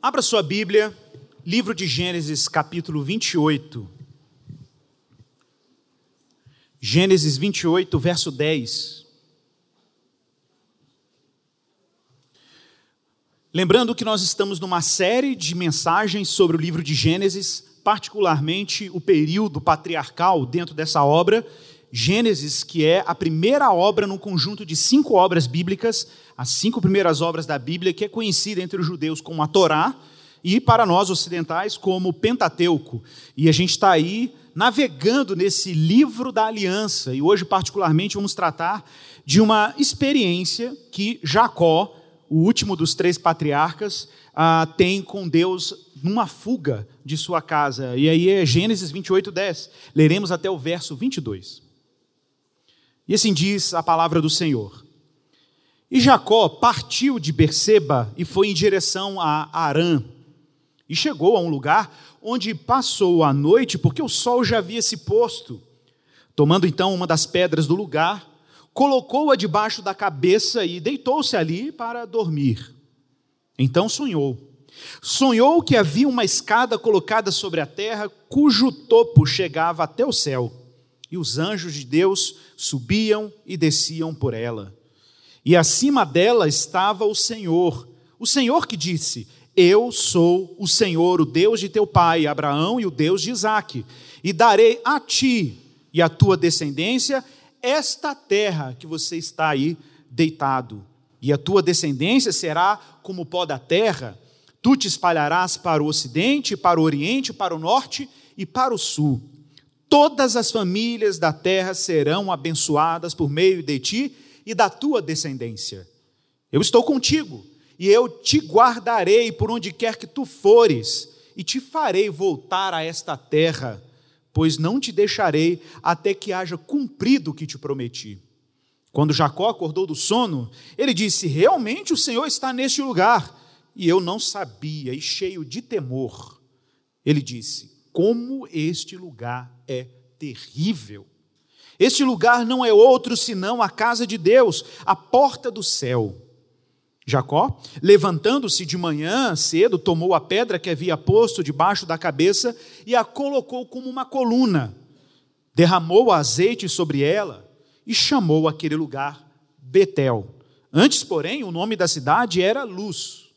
Abra sua Bíblia, livro de Gênesis, capítulo 28. Gênesis 28, verso 10. Lembrando que nós estamos numa série de mensagens sobre o livro de Gênesis, particularmente o período patriarcal dentro dessa obra, Gênesis, que é a primeira obra no conjunto de cinco obras bíblicas, as cinco primeiras obras da Bíblia, que é conhecida entre os judeus como a Torá e para nós ocidentais como Pentateuco. E a gente está aí navegando nesse livro da aliança, e hoje, particularmente, vamos tratar de uma experiência que Jacó, o último dos três patriarcas, ah, tem com Deus numa fuga de sua casa. E aí é Gênesis 28, 10. Leremos até o verso 22. E assim diz a palavra do Senhor. E Jacó partiu de Berseba e foi em direção a Arã. E chegou a um lugar onde passou a noite, porque o sol já havia se posto. Tomando então uma das pedras do lugar, colocou-a debaixo da cabeça e deitou-se ali para dormir. Então sonhou. Sonhou que havia uma escada colocada sobre a terra, cujo topo chegava até o céu e os anjos de Deus subiam e desciam por ela. E acima dela estava o Senhor, o Senhor que disse: Eu sou o Senhor, o Deus de teu pai Abraão e o Deus de Isaque, e darei a ti e à tua descendência esta terra que você está aí deitado. E a tua descendência será como o pó da terra, tu te espalharás para o ocidente, para o oriente, para o norte e para o sul Todas as famílias da terra serão abençoadas por meio de ti e da tua descendência. Eu estou contigo, e eu te guardarei por onde quer que tu fores, e te farei voltar a esta terra, pois não te deixarei até que haja cumprido o que te prometi. Quando Jacó acordou do sono, ele disse: Realmente o Senhor está neste lugar. E eu não sabia, e cheio de temor, ele disse: como este lugar é terrível. Este lugar não é outro senão a casa de Deus, a porta do céu. Jacó, levantando-se de manhã cedo, tomou a pedra que havia posto debaixo da cabeça e a colocou como uma coluna, derramou azeite sobre ela e chamou aquele lugar Betel. Antes, porém, o nome da cidade era Luz.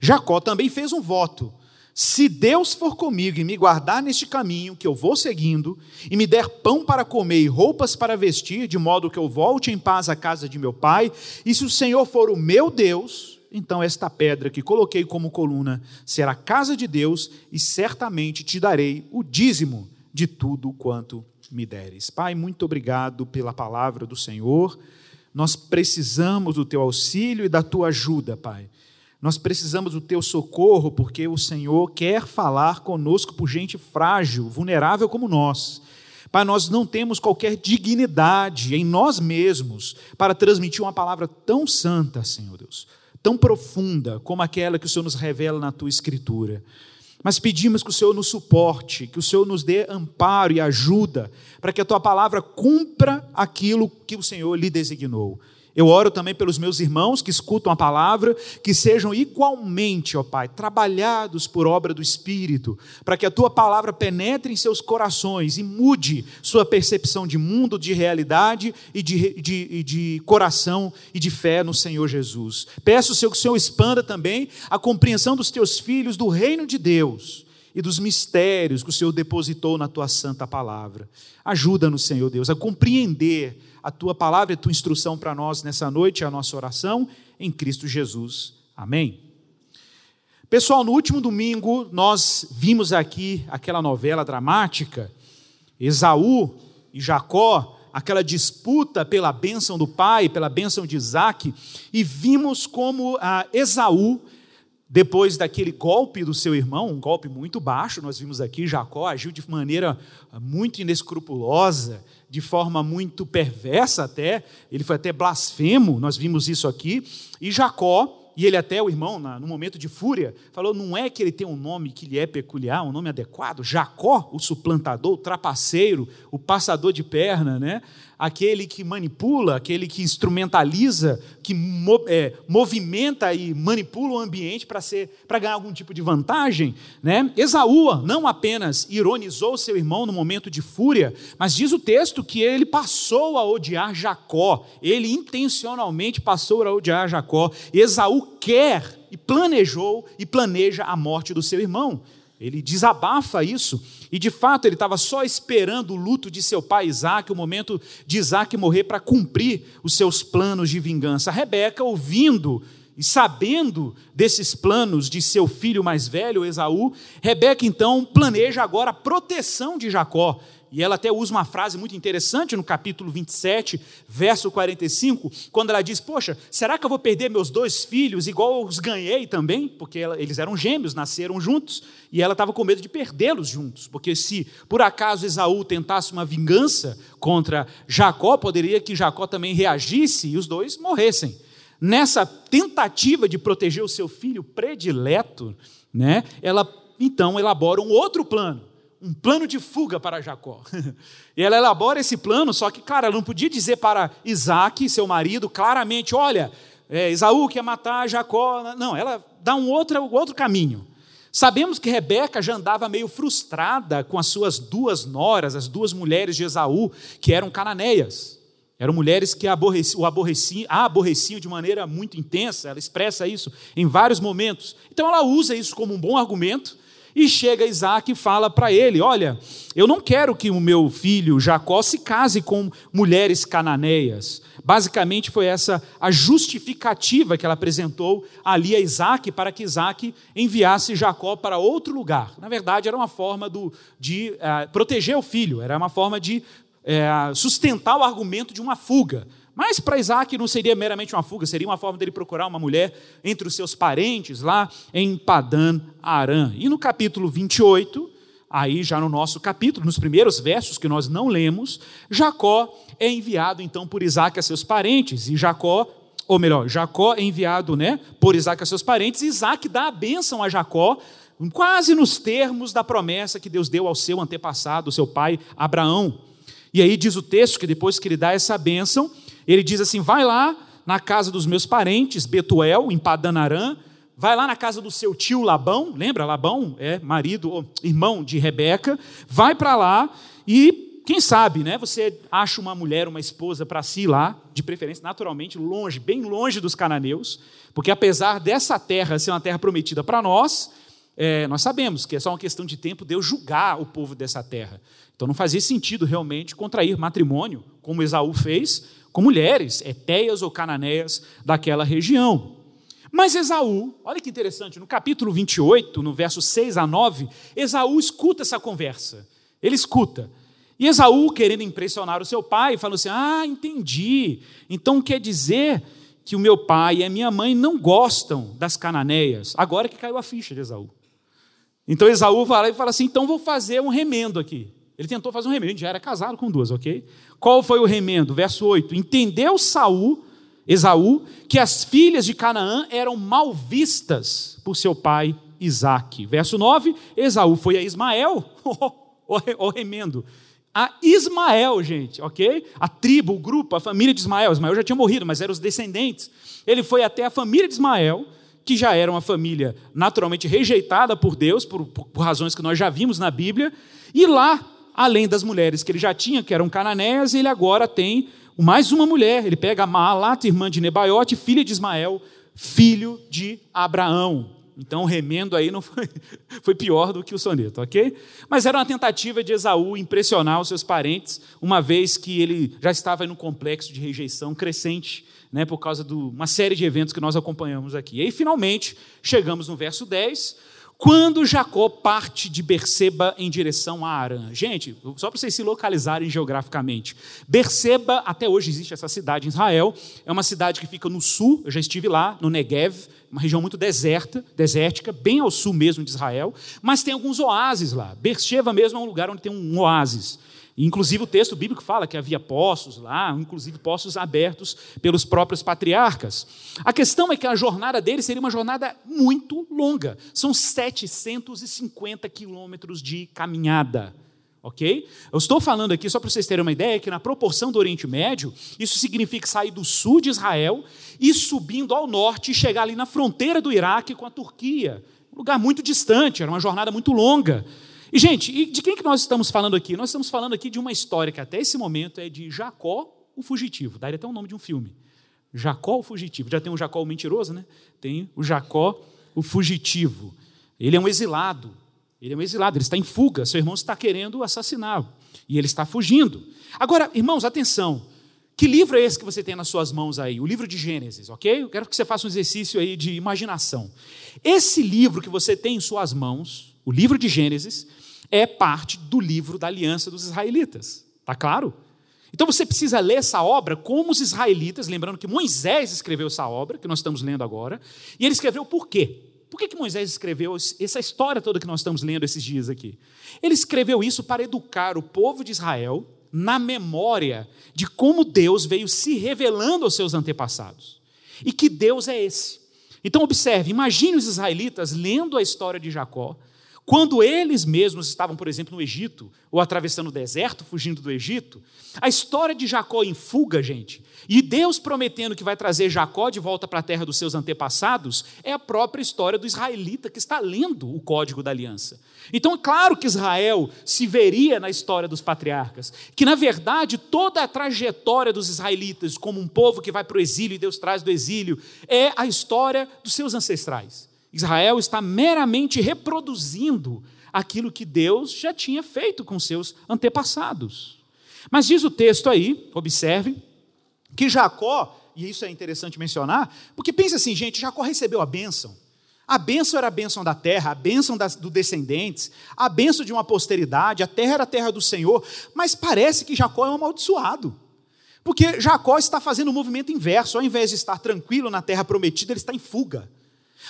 Jacó também fez um voto se Deus for comigo e me guardar neste caminho que eu vou seguindo, e me der pão para comer e roupas para vestir, de modo que eu volte em paz à casa de meu pai, e se o Senhor for o meu Deus, então esta pedra que coloquei como coluna será casa de Deus, e certamente te darei o dízimo de tudo quanto me deres. Pai, muito obrigado pela palavra do Senhor. Nós precisamos do teu auxílio e da tua ajuda, Pai. Nós precisamos do teu socorro, porque o Senhor quer falar conosco por gente frágil, vulnerável como nós. Pai, nós não temos qualquer dignidade em nós mesmos para transmitir uma palavra tão santa, Senhor Deus, tão profunda como aquela que o Senhor nos revela na tua Escritura. Mas pedimos que o Senhor nos suporte, que o Senhor nos dê amparo e ajuda, para que a tua palavra cumpra aquilo que o Senhor lhe designou. Eu oro também pelos meus irmãos que escutam a palavra, que sejam igualmente, ó Pai, trabalhados por obra do Espírito, para que a tua palavra penetre em seus corações e mude sua percepção de mundo, de realidade e de, de, de coração e de fé no Senhor Jesus. Peço, Senhor, que o Senhor expanda também a compreensão dos teus filhos do reino de Deus e dos mistérios que o Senhor depositou na tua santa palavra. Ajuda-nos, Senhor Deus, a compreender a tua palavra e a tua instrução para nós nessa noite, a nossa oração em Cristo Jesus. Amém. Pessoal, no último domingo nós vimos aqui aquela novela dramática, Esaú e Jacó, aquela disputa pela bênção do pai, pela bênção de Isaac, e vimos como a Esaú, depois daquele golpe do seu irmão, um golpe muito baixo, nós vimos aqui, Jacó agiu de maneira muito inescrupulosa, de forma muito perversa até, ele foi até blasfemo, nós vimos isso aqui, e Jacó, e ele até, o irmão, no momento de fúria, falou, não é que ele tem um nome que lhe é peculiar, um nome adequado, Jacó, o suplantador, o trapaceiro, o passador de perna, né? Aquele que manipula, aquele que instrumentaliza, que é, movimenta e manipula o ambiente para ganhar algum tipo de vantagem. Né? Esaú não apenas ironizou seu irmão no momento de fúria, mas diz o texto que ele passou a odiar Jacó, ele intencionalmente passou a odiar Jacó. Esaú quer e planejou e planeja a morte do seu irmão. Ele desabafa isso, e de fato ele estava só esperando o luto de seu pai Isaac, o momento de Isaac morrer, para cumprir os seus planos de vingança. A Rebeca, ouvindo e sabendo desses planos de seu filho mais velho, Esaú, Rebeca então planeja agora a proteção de Jacó. E ela até usa uma frase muito interessante no capítulo 27, verso 45, quando ela diz: Poxa, será que eu vou perder meus dois filhos igual eu os ganhei também? Porque ela, eles eram gêmeos, nasceram juntos, e ela estava com medo de perdê-los juntos, porque se por acaso Esaú tentasse uma vingança contra Jacó, poderia que Jacó também reagisse e os dois morressem. Nessa tentativa de proteger o seu filho predileto, né, ela então elabora um outro plano um plano de fuga para Jacó. e ela elabora esse plano, só que, cara, ela não podia dizer para Isaac, seu marido, claramente: olha, é, Esaú quer matar Jacó. Não, ela dá um outro, outro caminho. Sabemos que Rebeca já andava meio frustrada com as suas duas noras, as duas mulheres de Esaú, que eram cananeias. Eram mulheres que aborreciam, o a aborreciam de maneira muito intensa, ela expressa isso em vários momentos. Então ela usa isso como um bom argumento e chega Isaac e fala para ele: Olha, eu não quero que o meu filho Jacó se case com mulheres cananeias. Basicamente foi essa a justificativa que ela apresentou ali a Isaac para que Isaac enviasse Jacó para outro lugar. Na verdade, era uma forma do, de uh, proteger o filho, era uma forma de uh, sustentar o argumento de uma fuga. Mas para Isaac não seria meramente uma fuga, seria uma forma dele procurar uma mulher entre os seus parentes lá em Padan Aram. E no capítulo 28, aí já no nosso capítulo, nos primeiros versos que nós não lemos, Jacó é enviado então por Isaac a seus parentes, e Jacó, ou melhor, Jacó é enviado né, por Isaac a seus parentes, e Isaac dá a bênção a Jacó, quase nos termos da promessa que Deus deu ao seu antepassado, seu pai Abraão. E aí diz o texto que depois que ele dá essa bênção, ele diz assim: vai lá na casa dos meus parentes, Betuel, em Padanarã, vai lá na casa do seu tio Labão, lembra? Labão é marido, irmão de Rebeca, vai para lá e quem sabe, né? Você acha uma mulher, uma esposa para si lá, de preferência, naturalmente, longe, bem longe dos cananeus, porque apesar dessa terra ser uma terra prometida para nós, é, nós sabemos que é só uma questão de tempo Deus julgar o povo dessa terra. Então não fazia sentido realmente contrair matrimônio, como Esaú fez, com mulheres, etéias ou cananeias daquela região. Mas Esaú, olha que interessante, no capítulo 28, no verso 6 a 9, Esaú escuta essa conversa. Ele escuta. E Esaú, querendo impressionar o seu pai, falou assim: Ah, entendi. Então quer dizer que o meu pai e a minha mãe não gostam das cananeias. Agora que caiu a ficha de Esaú. Então Esaú vai lá e fala assim: então vou fazer um remendo aqui. Ele tentou fazer um remendo, já era casado com duas, ok? Qual foi o remendo? Verso 8: Entendeu Saul, Esaú, que as filhas de Canaã eram mal vistas por seu pai Isaque. Verso 9: Esaú foi a Ismael, o remendo. A Ismael, gente, ok? A tribo, o grupo, a família de Ismael. Ismael já tinha morrido, mas eram os descendentes. Ele foi até a família de Ismael, que já era uma família naturalmente rejeitada por Deus, por, por, por razões que nós já vimos na Bíblia, e lá além das mulheres que ele já tinha, que eram cananeias, ele agora tem mais uma mulher. Ele pega Maalat, irmã de Nebaiote, filha de Ismael, filho de Abraão. Então o remendo aí não foi, foi pior do que o soneto, ok? Mas era uma tentativa de Esaú impressionar os seus parentes, uma vez que ele já estava em um complexo de rejeição crescente, né, por causa de uma série de eventos que nós acompanhamos aqui. E aí, finalmente, chegamos no verso 10, quando Jacó parte de Berseba em direção a Arã. Gente, só para vocês se localizarem geograficamente. Berseba, até hoje existe essa cidade em Israel, é uma cidade que fica no sul, eu já estive lá, no Negev, uma região muito deserta, desértica, bem ao sul mesmo de Israel, mas tem alguns oásis lá. Berseba mesmo é um lugar onde tem um oásis. Inclusive o texto bíblico fala que havia poços lá, inclusive poços abertos pelos próprios patriarcas. A questão é que a jornada deles seria uma jornada muito longa. São 750 quilômetros de caminhada. ok? Eu estou falando aqui, só para vocês terem uma ideia, que na proporção do Oriente Médio, isso significa sair do sul de Israel e subindo ao norte e chegar ali na fronteira do Iraque com a Turquia. Um lugar muito distante, era uma jornada muito longa. E, gente, e de quem que nós estamos falando aqui? Nós estamos falando aqui de uma história que até esse momento é de Jacó, o fugitivo. Daria até o nome de um filme. Jacó, o fugitivo. Já tem o Jacó, o mentiroso, né? Tem o Jacó, o fugitivo. Ele é um exilado. Ele é um exilado, ele está em fuga. Seu irmão está querendo assassiná-lo. E ele está fugindo. Agora, irmãos, atenção. Que livro é esse que você tem nas suas mãos aí? O livro de Gênesis, ok? Eu quero que você faça um exercício aí de imaginação. Esse livro que você tem em suas mãos, o livro de Gênesis, é parte do livro da aliança dos israelitas. Tá claro? Então você precisa ler essa obra como os israelitas, lembrando que Moisés escreveu essa obra, que nós estamos lendo agora, e ele escreveu por quê? Por que, que Moisés escreveu essa história toda que nós estamos lendo esses dias aqui? Ele escreveu isso para educar o povo de Israel na memória de como Deus veio se revelando aos seus antepassados. E que Deus é esse. Então, observe, imagine os israelitas lendo a história de Jacó, quando eles mesmos estavam, por exemplo, no Egito, ou atravessando o deserto, fugindo do Egito, a história de Jacó em fuga, gente, e Deus prometendo que vai trazer Jacó de volta para a terra dos seus antepassados, é a própria história do israelita que está lendo o código da aliança. Então, é claro que Israel se veria na história dos patriarcas, que na verdade toda a trajetória dos israelitas, como um povo que vai para o exílio e Deus traz do exílio, é a história dos seus ancestrais. Israel está meramente reproduzindo aquilo que Deus já tinha feito com seus antepassados. Mas diz o texto aí, observe, que Jacó, e isso é interessante mencionar, porque pensa assim, gente, Jacó recebeu a bênção. A bênção era a bênção da terra, a bênção das, do descendentes, a bênção de uma posteridade, a terra era a terra do Senhor, mas parece que Jacó é um amaldiçoado. Porque Jacó está fazendo o um movimento inverso, ao invés de estar tranquilo na terra prometida, ele está em fuga.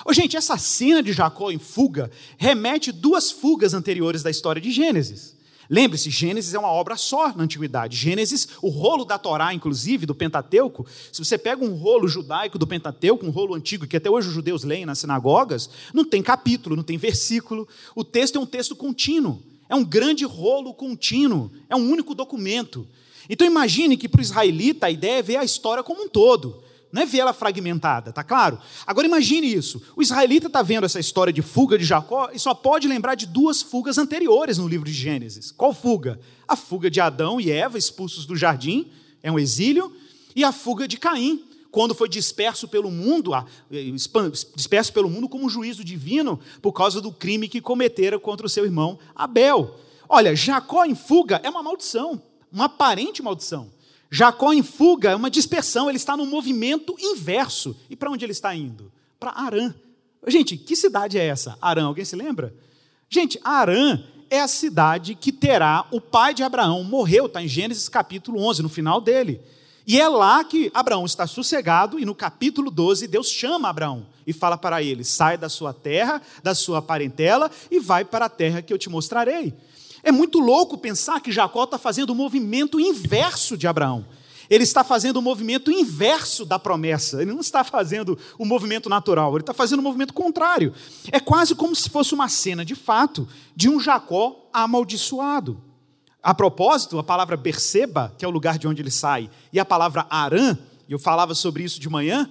Oh, gente, essa cena de Jacó em fuga remete duas fugas anteriores da história de Gênesis. Lembre-se, Gênesis é uma obra só na antiguidade. Gênesis, o rolo da Torá, inclusive, do Pentateuco, se você pega um rolo judaico do Pentateuco, um rolo antigo que até hoje os judeus leem nas sinagogas, não tem capítulo, não tem versículo. O texto é um texto contínuo. É um grande rolo contínuo. É um único documento. Então imagine que para o israelita a ideia é ver a história como um todo não é ver ela fragmentada, tá claro? Agora imagine isso: o israelita está vendo essa história de fuga de Jacó e só pode lembrar de duas fugas anteriores no livro de Gênesis. Qual fuga? A fuga de Adão e Eva, expulsos do jardim, é um exílio, e a fuga de Caim, quando foi disperso pelo mundo, disperso pelo mundo como juízo divino por causa do crime que cometera contra o seu irmão Abel. Olha, Jacó em fuga é uma maldição, uma aparente maldição. Jacó em fuga é uma dispersão, ele está no movimento inverso. E para onde ele está indo? Para Arã. Gente, que cidade é essa? Arã, alguém se lembra? Gente, Arã é a cidade que terá o pai de Abraão, morreu, está em Gênesis capítulo 11, no final dele. E é lá que Abraão está sossegado, e no capítulo 12, Deus chama Abraão e fala para ele: sai da sua terra, da sua parentela, e vai para a terra que eu te mostrarei. É muito louco pensar que Jacó está fazendo o movimento inverso de Abraão. Ele está fazendo o movimento inverso da promessa. Ele não está fazendo o movimento natural, ele está fazendo o movimento contrário. É quase como se fosse uma cena, de fato, de um Jacó amaldiçoado. A propósito, a palavra Berseba, que é o lugar de onde ele sai, e a palavra Arã, e eu falava sobre isso de manhã,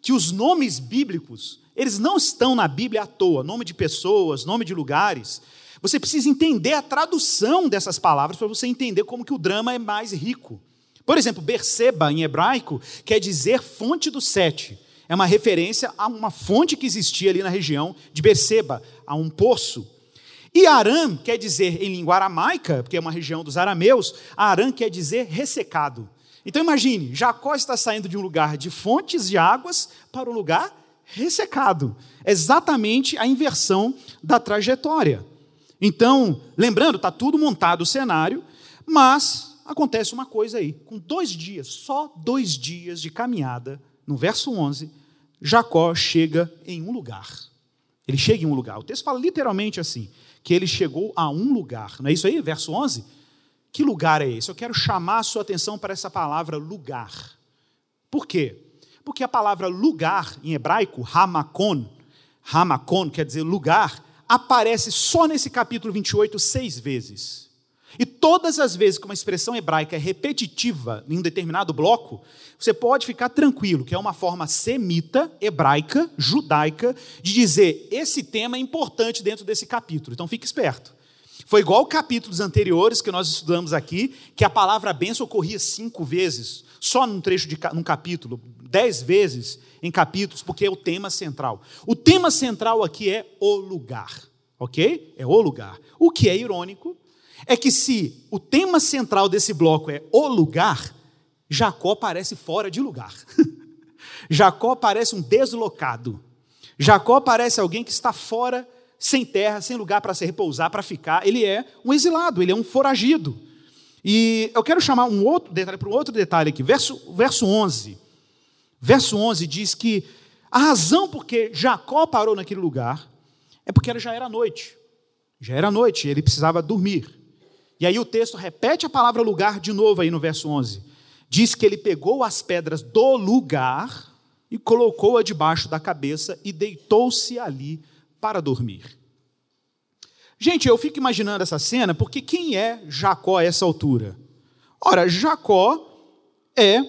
que os nomes bíblicos, eles não estão na Bíblia à toa, nome de pessoas, nome de lugares. Você precisa entender a tradução dessas palavras para você entender como que o drama é mais rico. Por exemplo, Berseba, em hebraico, quer dizer fonte do sete. É uma referência a uma fonte que existia ali na região de Berseba, a um poço. E Aram quer dizer, em língua aramaica, porque é uma região dos arameus, Aram quer dizer ressecado. Então imagine, Jacó está saindo de um lugar de fontes de águas para um lugar ressecado. Exatamente a inversão da trajetória. Então, lembrando, está tudo montado o cenário, mas acontece uma coisa aí. Com dois dias, só dois dias de caminhada, no verso 11, Jacó chega em um lugar. Ele chega em um lugar. O texto fala literalmente assim: que ele chegou a um lugar. Não é isso aí? Verso 11? Que lugar é esse? Eu quero chamar a sua atenção para essa palavra lugar. Por quê? Porque a palavra lugar em hebraico, hamakon, hamakon quer dizer lugar, aparece só nesse capítulo 28 seis vezes. E todas as vezes que uma expressão hebraica é repetitiva em um determinado bloco, você pode ficar tranquilo, que é uma forma semita, hebraica, judaica, de dizer esse tema é importante dentro desse capítulo. Então fique esperto. Foi igual capítulos anteriores que nós estudamos aqui, que a palavra benção ocorria cinco vezes, só num trecho de num capítulo, dez vezes em capítulos, porque é o tema central. O tema central aqui é o lugar, ok? É o lugar. O que é irônico é que se o tema central desse bloco é o lugar, Jacó parece fora de lugar. Jacó parece um deslocado. Jacó parece alguém que está fora, sem terra, sem lugar para se repousar, para ficar. Ele é um exilado, ele é um foragido. E eu quero chamar um outro detalhe para um outro detalhe aqui. Verso, verso 11. Verso 11 diz que a razão por que Jacó parou naquele lugar é porque já era noite. Já era noite, ele precisava dormir. E aí o texto repete a palavra lugar de novo aí no verso 11. Diz que ele pegou as pedras do lugar e colocou-a debaixo da cabeça e deitou-se ali para dormir. Gente, eu fico imaginando essa cena porque quem é Jacó a essa altura? Ora, Jacó é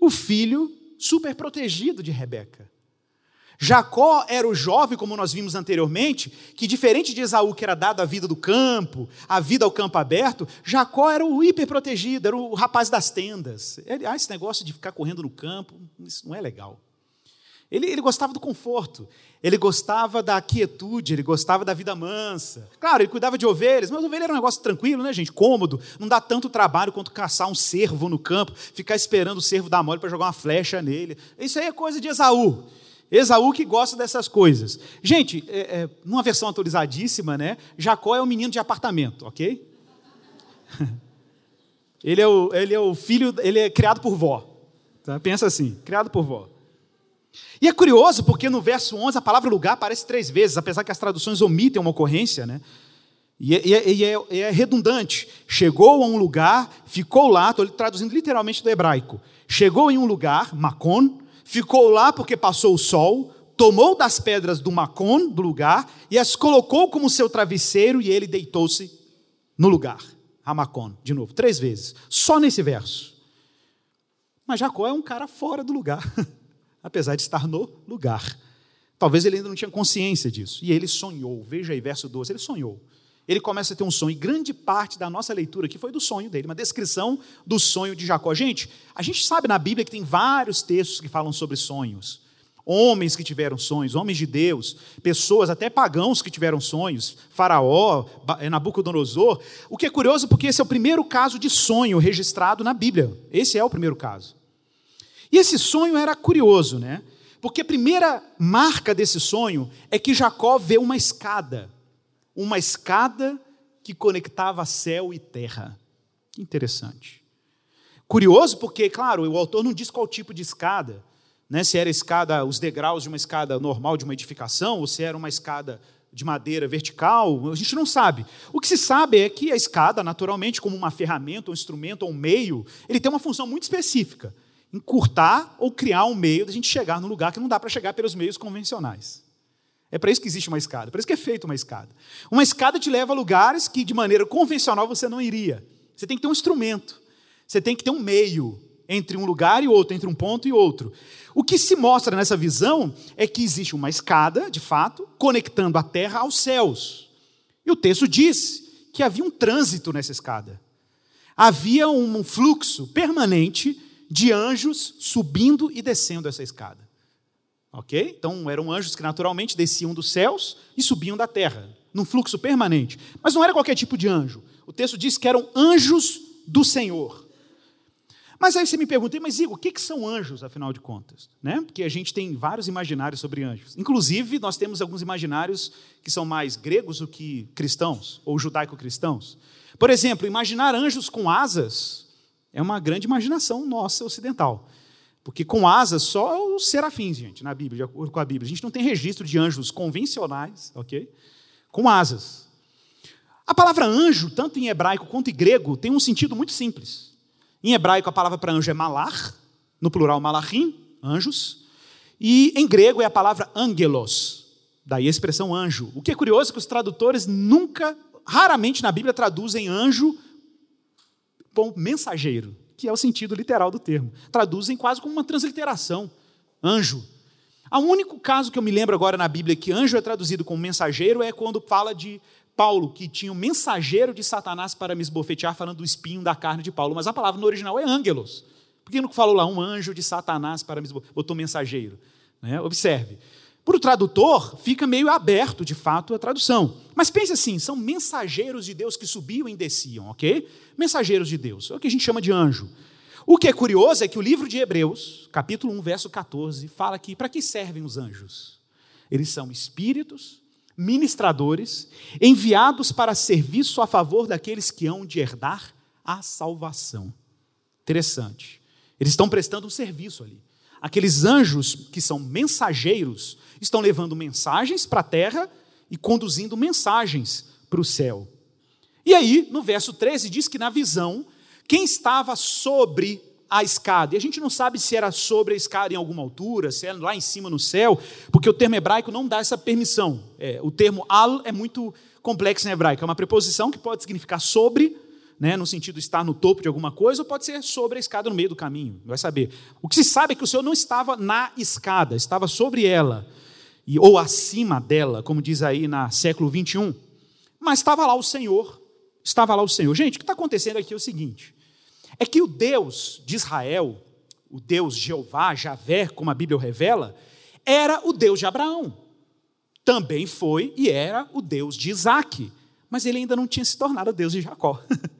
o filho super protegido de Rebeca. Jacó era o jovem, como nós vimos anteriormente, que diferente de Esaú, que era dado a vida do campo, a vida ao campo aberto, Jacó era o hiperprotegido, era o rapaz das tendas. Ele, ah, esse negócio de ficar correndo no campo, isso não é legal. Ele, ele, gostava do conforto, ele gostava da quietude, ele gostava da vida mansa. Claro, ele cuidava de ovelhas, mas ovelha era um negócio tranquilo, né, gente? Cômodo, não dá tanto trabalho quanto caçar um cervo no campo, ficar esperando o cervo dar mole para jogar uma flecha nele. Isso aí é coisa de Esaú. Esaú que gosta dessas coisas. Gente, é, é, numa versão atualizadíssima, né? Jacó é um menino de apartamento, ok? ele, é o, ele é o filho, ele é criado por vó. Tá? Pensa assim, criado por vó. E é curioso porque no verso 11 a palavra lugar aparece três vezes, apesar que as traduções omitem uma ocorrência, né? E é, e é, é, é redundante. Chegou a um lugar, ficou lá, estou traduzindo literalmente do hebraico. Chegou em um lugar, Macon, ficou lá porque passou o sol, tomou das pedras do Macon, do lugar, e as colocou como seu travesseiro, e ele deitou-se no lugar. Ramacon, de novo, três vezes, só nesse verso. Mas Jacó é um cara fora do lugar, apesar de estar no lugar. Talvez ele ainda não tinha consciência disso. E ele sonhou, veja aí, verso 12, ele sonhou ele começa a ter um sonho. E grande parte da nossa leitura aqui foi do sonho dele, uma descrição do sonho de Jacó. Gente, a gente sabe na Bíblia que tem vários textos que falam sobre sonhos. Homens que tiveram sonhos, homens de Deus, pessoas, até pagãos que tiveram sonhos, Faraó, Nabucodonosor. O que é curioso porque esse é o primeiro caso de sonho registrado na Bíblia. Esse é o primeiro caso. E esse sonho era curioso, né? Porque a primeira marca desse sonho é que Jacó vê uma escada uma escada que conectava céu e terra. Interessante. Curioso porque, claro, o autor não diz qual tipo de escada, né? se era escada, os degraus de uma escada normal de uma edificação, ou se era uma escada de madeira vertical, a gente não sabe. O que se sabe é que a escada, naturalmente, como uma ferramenta, um instrumento um meio, ele tem uma função muito específica: encurtar ou criar um meio da gente chegar no lugar que não dá para chegar pelos meios convencionais. É para isso que existe uma escada, para isso que é feita uma escada. Uma escada te leva a lugares que de maneira convencional você não iria. Você tem que ter um instrumento, você tem que ter um meio entre um lugar e outro, entre um ponto e outro. O que se mostra nessa visão é que existe uma escada, de fato, conectando a terra aos céus. E o texto diz que havia um trânsito nessa escada. Havia um fluxo permanente de anjos subindo e descendo essa escada. Ok? Então eram anjos que naturalmente desciam dos céus e subiam da terra, num fluxo permanente. Mas não era qualquer tipo de anjo. O texto diz que eram anjos do Senhor. Mas aí você me pergunta, mas Igor, o que, são anjos, afinal de contas? Né? Porque a gente tem vários imaginários sobre anjos. Inclusive, nós temos alguns imaginários que são mais gregos do que cristãos, ou judaico-cristãos. Por exemplo, imaginar anjos com asas é uma grande imaginação nossa ocidental. Porque com asas só os serafins, gente, na Bíblia, de acordo com a Bíblia. A gente não tem registro de anjos convencionais, ok? Com asas. A palavra anjo, tanto em hebraico quanto em grego, tem um sentido muito simples. Em hebraico, a palavra para anjo é malar, no plural malachim, anjos. E em grego é a palavra angelos, daí a expressão anjo. O que é curioso é que os tradutores nunca, raramente na Bíblia traduzem anjo mensageiro, que é o sentido literal do termo. Traduzem quase como uma transliteração. Anjo. O único caso que eu me lembro agora na Bíblia que anjo é traduzido como mensageiro é quando fala de Paulo, que tinha um mensageiro de Satanás para me esbofetear, falando do espinho da carne de Paulo. Mas a palavra no original é ângelos. Por que não falou lá um anjo de Satanás para me esbofetear? Botou mensageiro. Né? Observe. Para o tradutor, fica meio aberto, de fato, a tradução. Mas pense assim: são mensageiros de Deus que subiam e desciam, ok? Mensageiros de Deus, é o que a gente chama de anjo. O que é curioso é que o livro de Hebreus, capítulo 1, verso 14, fala que para que servem os anjos? Eles são espíritos, ministradores, enviados para serviço a favor daqueles que hão de herdar a salvação. Interessante. Eles estão prestando um serviço ali. Aqueles anjos que são mensageiros estão levando mensagens para a terra e conduzindo mensagens para o céu. E aí, no verso 13, diz que na visão, quem estava sobre a escada, e a gente não sabe se era sobre a escada em alguma altura, se era lá em cima no céu, porque o termo hebraico não dá essa permissão. É, o termo al é muito complexo em hebraico, é uma preposição que pode significar sobre, né, no sentido de estar no topo de alguma coisa, ou pode ser sobre a escada no meio do caminho, vai saber. O que se sabe é que o Senhor não estava na escada, estava sobre ela, ou acima dela, como diz aí na século 21. Mas estava lá o Senhor, estava lá o Senhor. Gente, o que está acontecendo aqui é o seguinte: é que o Deus de Israel, o Deus Jeová, Javé, como a Bíblia revela, era o Deus de Abraão. Também foi e era o Deus de Isaac. Mas ele ainda não tinha se tornado o Deus de Jacó.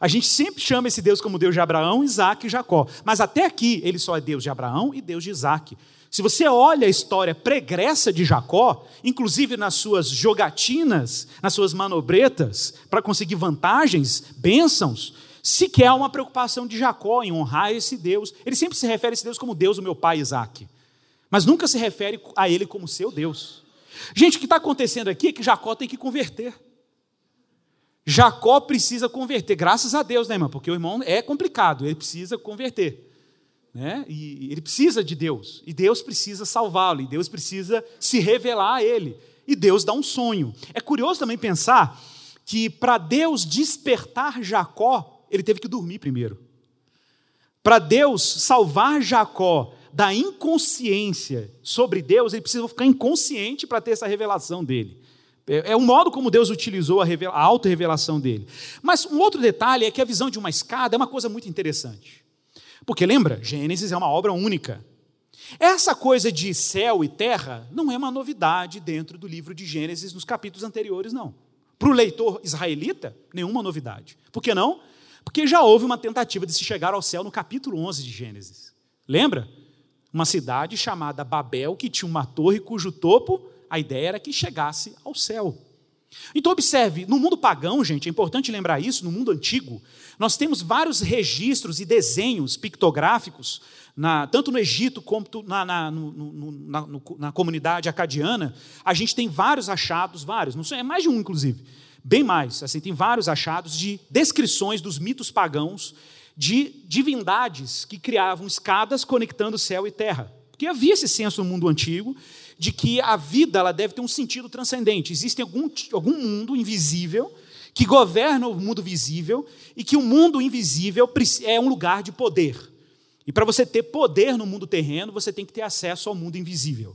A gente sempre chama esse Deus como Deus de Abraão, Isaac e Jacó. Mas até aqui ele só é Deus de Abraão e Deus de Isaac. Se você olha a história pregressa de Jacó, inclusive nas suas jogatinas, nas suas manobretas, para conseguir vantagens, bênçãos, sequer há uma preocupação de Jacó em honrar esse Deus. Ele sempre se refere a esse Deus como Deus do meu pai Isaac, mas nunca se refere a ele como seu Deus. Gente, o que está acontecendo aqui é que Jacó tem que converter. Jacó precisa converter, graças a Deus, né, irmão? Porque o irmão é complicado, ele precisa converter. Né? E ele precisa de Deus, e Deus precisa salvá-lo, e Deus precisa se revelar a ele, e Deus dá um sonho. É curioso também pensar que para Deus despertar Jacó, ele teve que dormir primeiro. Para Deus salvar Jacó da inconsciência sobre Deus, ele precisa ficar inconsciente para ter essa revelação dele. É, é o modo como Deus utilizou a, a auto-revelação dele. Mas um outro detalhe é que a visão de uma escada é uma coisa muito interessante. Porque lembra, Gênesis é uma obra única. Essa coisa de céu e terra não é uma novidade dentro do livro de Gênesis nos capítulos anteriores, não. Para o leitor israelita, nenhuma novidade. Por que não? Porque já houve uma tentativa de se chegar ao céu no capítulo 11 de Gênesis. Lembra? Uma cidade chamada Babel, que tinha uma torre cujo topo a ideia era que chegasse ao céu. Então, observe, no mundo pagão, gente, é importante lembrar isso, no mundo antigo, nós temos vários registros e desenhos pictográficos, na, tanto no Egito quanto na, na, no, no, na, comunidade acadiana, a gente tem vários achados, vários, não sei, é mais de um, inclusive, bem mais, assim, tem vários achados de descrições dos mitos pagãos de divindades que criavam escadas conectando céu e terra. Porque havia esse senso no mundo antigo de que a vida ela deve ter um sentido transcendente. Existe algum, algum mundo invisível que governa o mundo visível e que o mundo invisível é um lugar de poder. E para você ter poder no mundo terreno, você tem que ter acesso ao mundo invisível.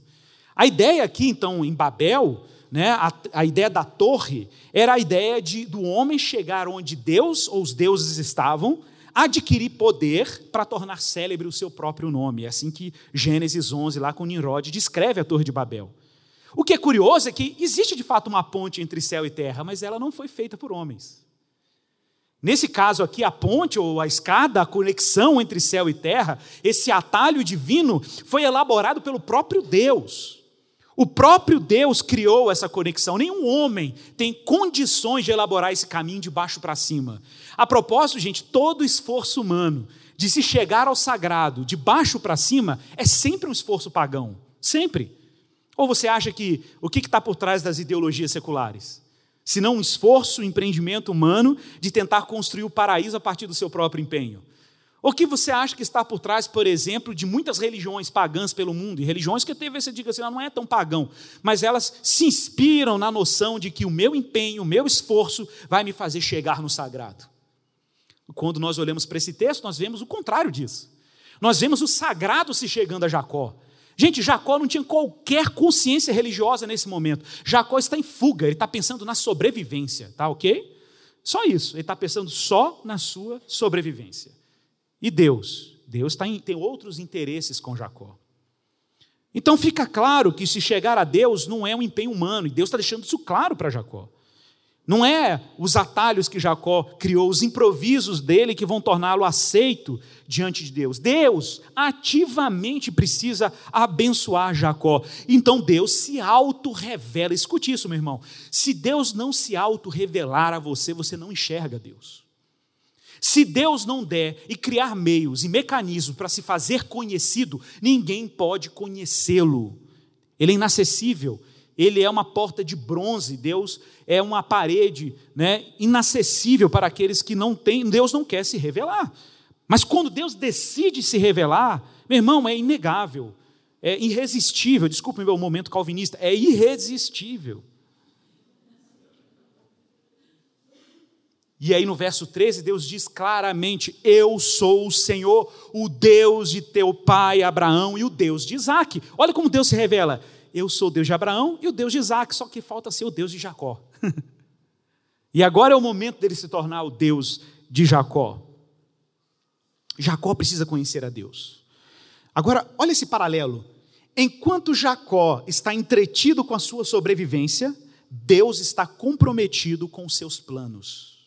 A ideia aqui, então, em Babel, né, a, a ideia da torre, era a ideia de, do homem chegar onde Deus ou os deuses estavam adquirir poder para tornar célebre o seu próprio nome. É assim que Gênesis 11, lá com Nimrod, descreve a Torre de Babel. O que é curioso é que existe de fato uma ponte entre céu e terra, mas ela não foi feita por homens. Nesse caso aqui, a ponte ou a escada, a conexão entre céu e terra, esse atalho divino, foi elaborado pelo próprio Deus. O próprio Deus criou essa conexão. Nenhum homem tem condições de elaborar esse caminho de baixo para cima. A propósito, gente, todo esforço humano de se chegar ao sagrado de baixo para cima é sempre um esforço pagão. Sempre. Ou você acha que o que está por trás das ideologias seculares? Se não um esforço, um empreendimento humano de tentar construir o paraíso a partir do seu próprio empenho. O que você acha que está por trás, por exemplo, de muitas religiões pagãs pelo mundo, e religiões que teve você diga assim, não é tão pagão, mas elas se inspiram na noção de que o meu empenho, o meu esforço vai me fazer chegar no sagrado. Quando nós olhamos para esse texto, nós vemos o contrário disso. Nós vemos o sagrado se chegando a Jacó. Gente, Jacó não tinha qualquer consciência religiosa nesse momento. Jacó está em fuga, ele está pensando na sobrevivência, tá ok? Só isso, ele está pensando só na sua sobrevivência. E Deus? Deus tá em, tem outros interesses com Jacó. Então fica claro que se chegar a Deus não é um empenho humano, e Deus está deixando isso claro para Jacó. Não é os atalhos que Jacó criou, os improvisos dele que vão torná-lo aceito diante de Deus. Deus ativamente precisa abençoar Jacó. Então Deus se auto-revela. Escute isso, meu irmão. Se Deus não se auto-revelar a você, você não enxerga Deus. Se Deus não der e criar meios e mecanismos para se fazer conhecido, ninguém pode conhecê-lo. Ele é inacessível. Ele é uma porta de bronze, Deus é uma parede né, inacessível para aqueles que não têm, Deus não quer se revelar. Mas quando Deus decide se revelar, meu irmão, é inegável, é irresistível, desculpe meu momento calvinista, é irresistível. E aí no verso 13, Deus diz claramente: Eu sou o Senhor, o Deus de teu pai Abraão e o Deus de Isaac. Olha como Deus se revela eu sou o Deus de Abraão e o Deus de Isaac, só que falta ser o Deus de Jacó. e agora é o momento dele se tornar o Deus de Jacó. Jacó precisa conhecer a Deus. Agora, olha esse paralelo. Enquanto Jacó está entretido com a sua sobrevivência, Deus está comprometido com os seus planos.